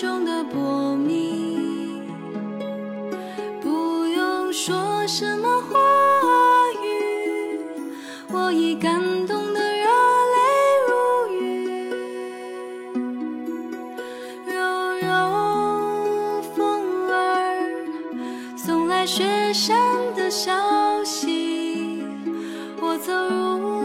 中的薄命，不用说什么话语，我已感动得热泪如雨。柔柔风儿送来雪山的消息，我走入。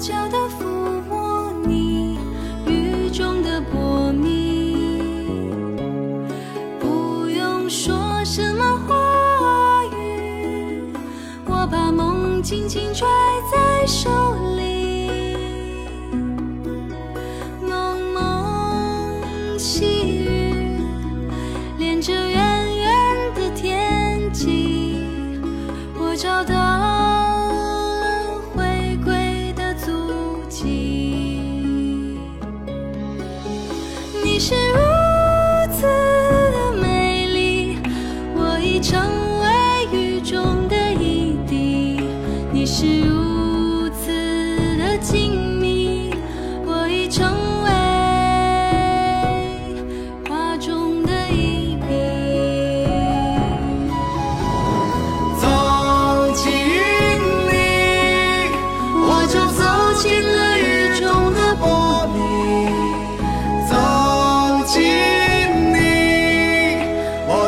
悄悄的抚摸你，雨中的薄明，不用说什么话语，我把梦紧紧拽在手里。蒙蒙细雨。Tr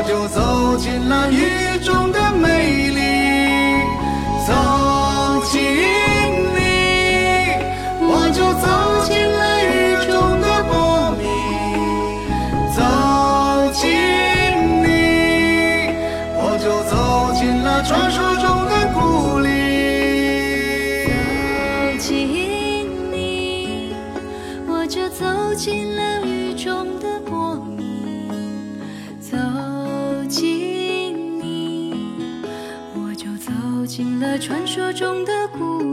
就走进了雨中的美丽。了传说中的故